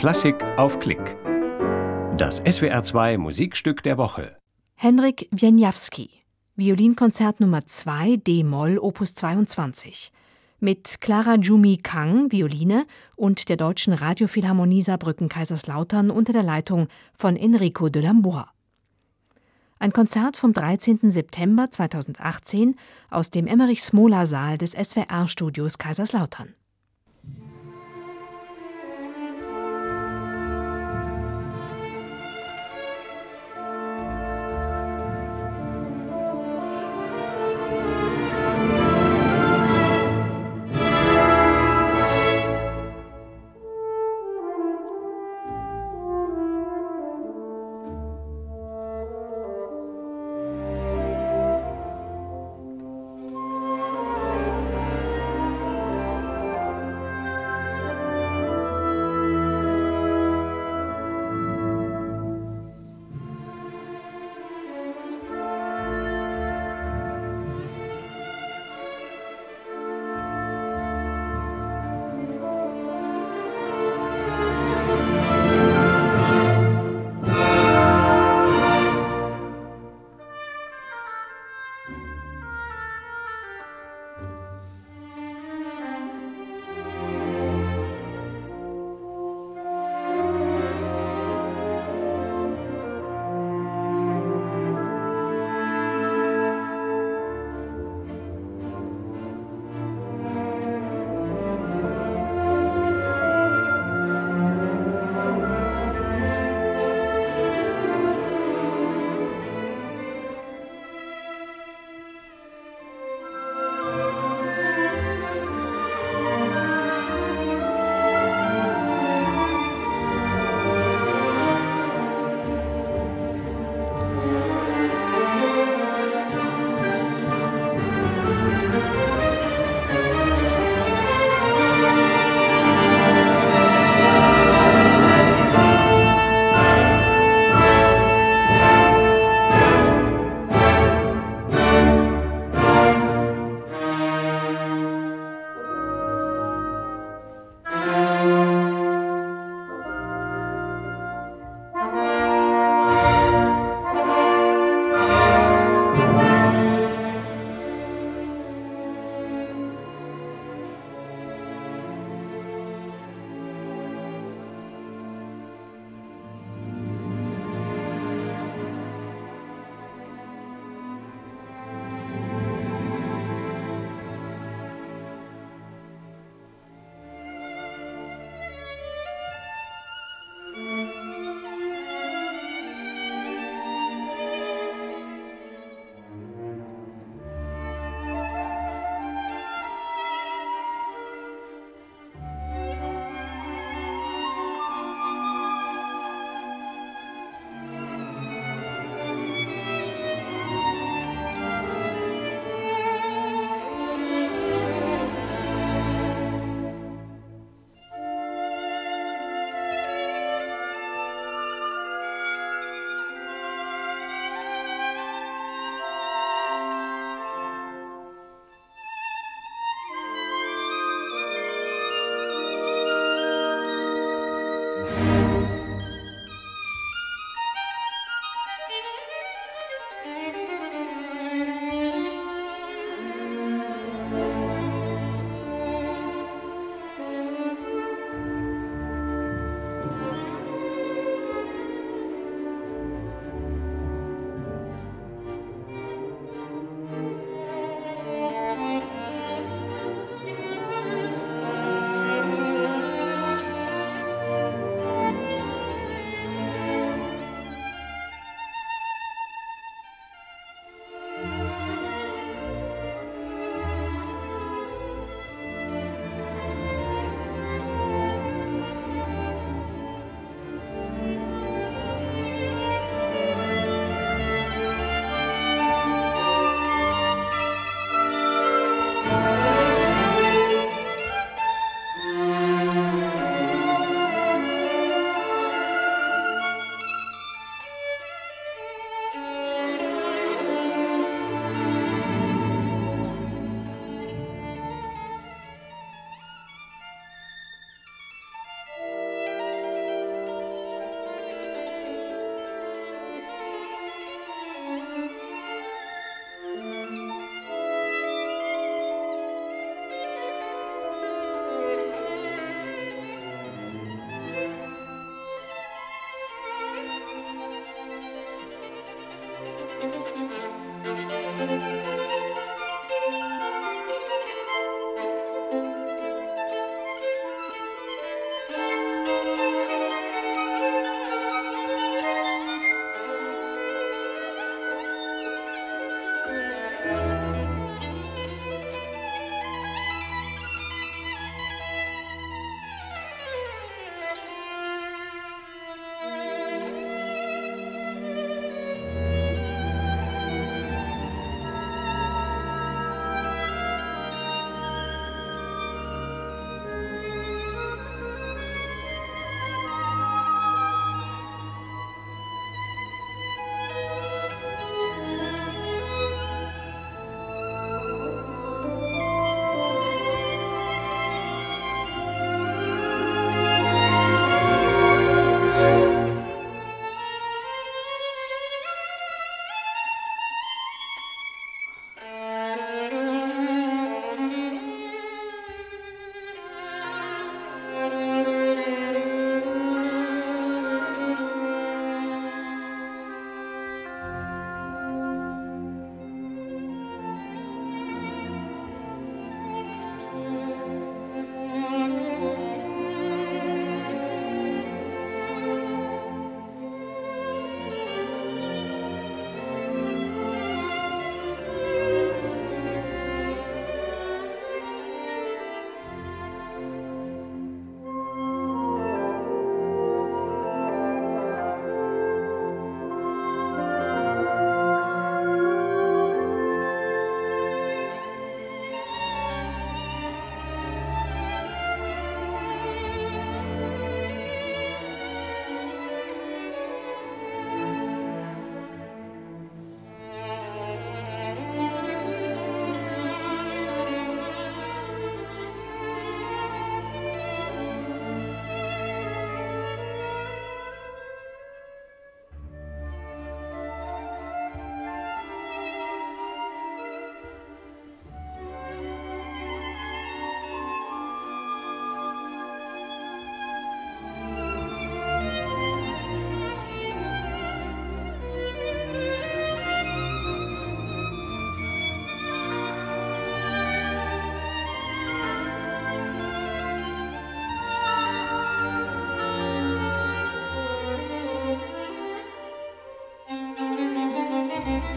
Klassik auf Klick. Das SWR2 Musikstück der Woche. Henryk Wieniawski, Violinkonzert Nummer 2 D-Moll Opus 22 mit Clara Jumi Kang Violine und der Deutschen Radiophilharmonie Saarbrücken Kaiserslautern unter der Leitung von Enrico de Lambois. Ein Konzert vom 13. September 2018 aus dem Emmerich-Smola-Saal des SWR-Studios Kaiserslautern.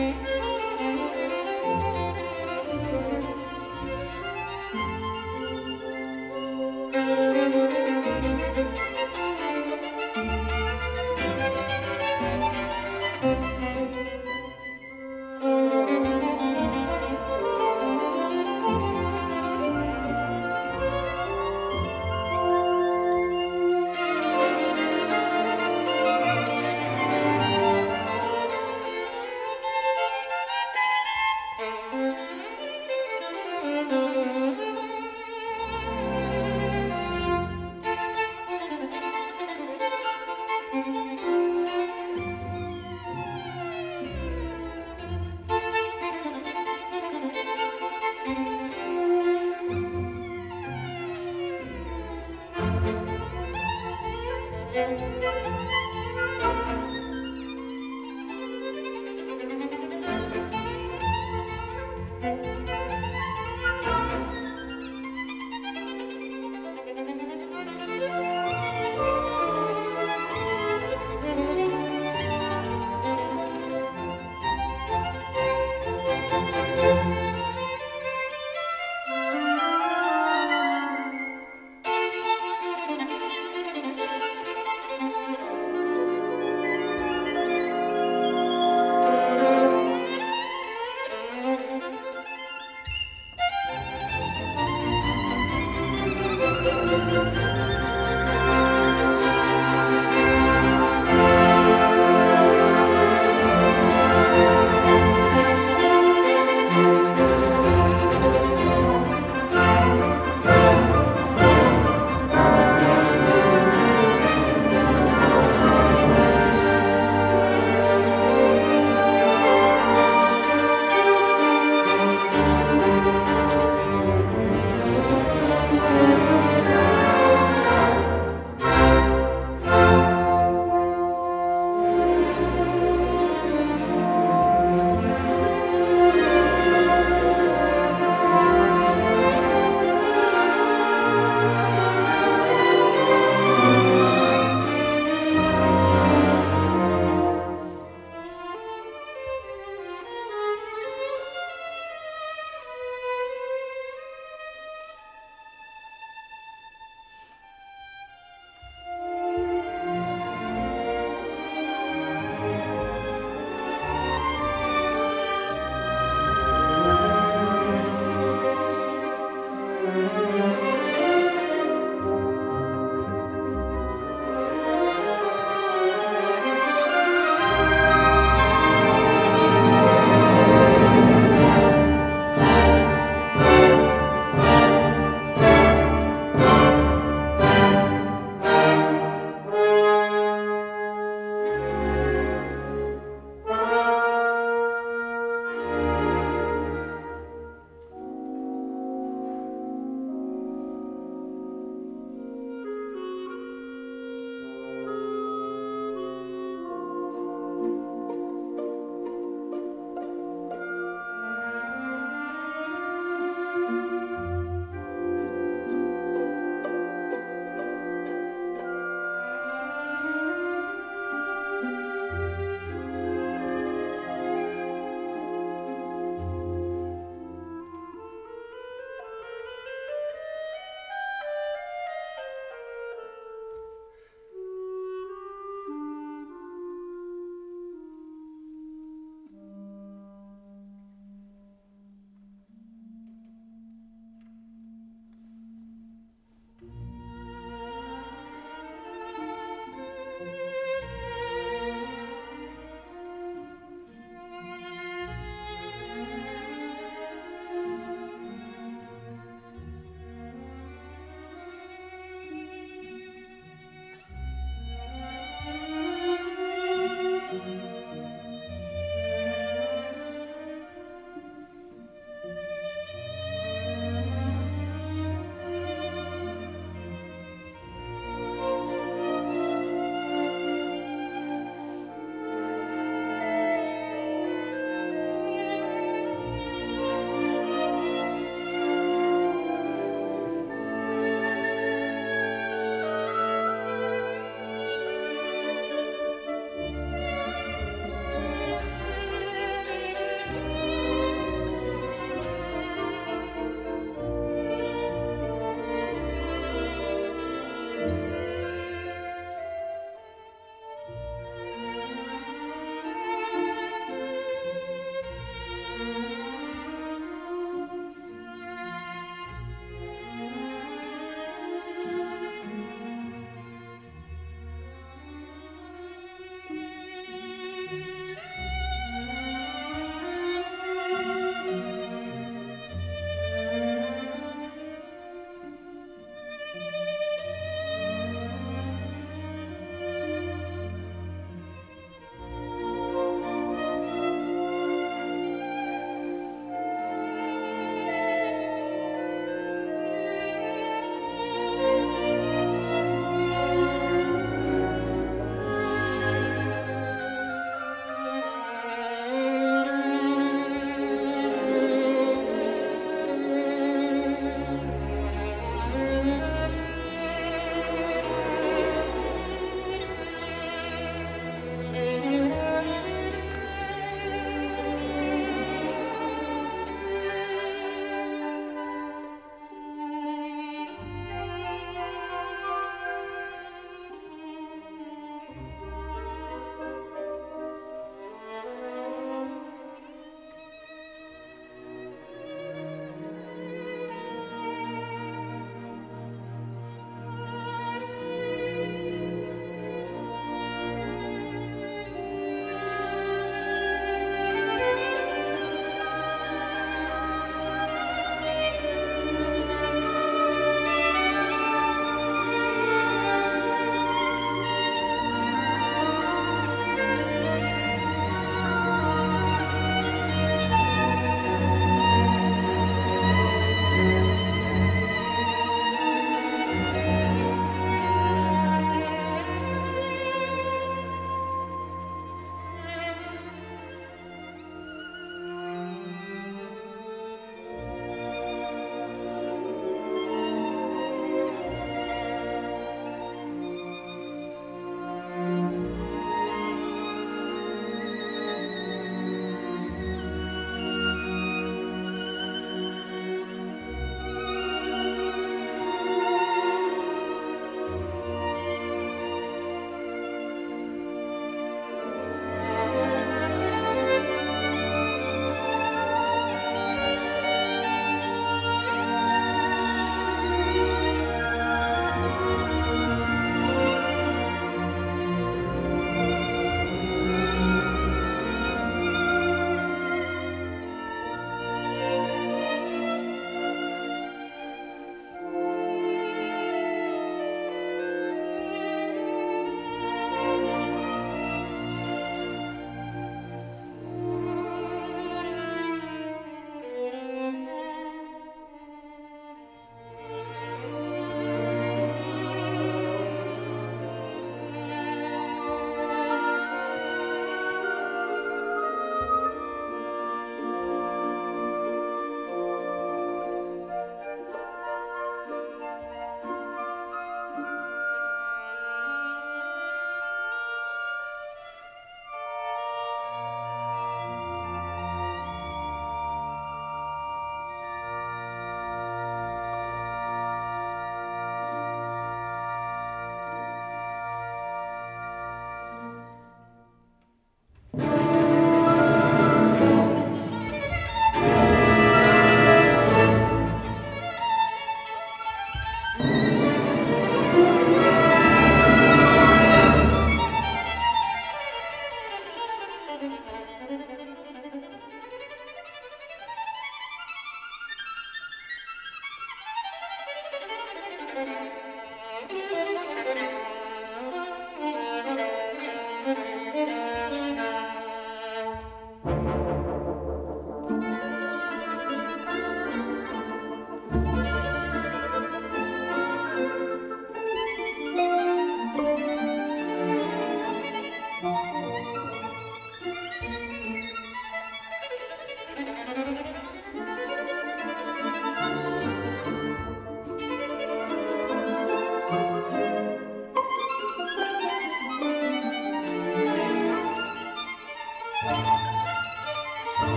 Música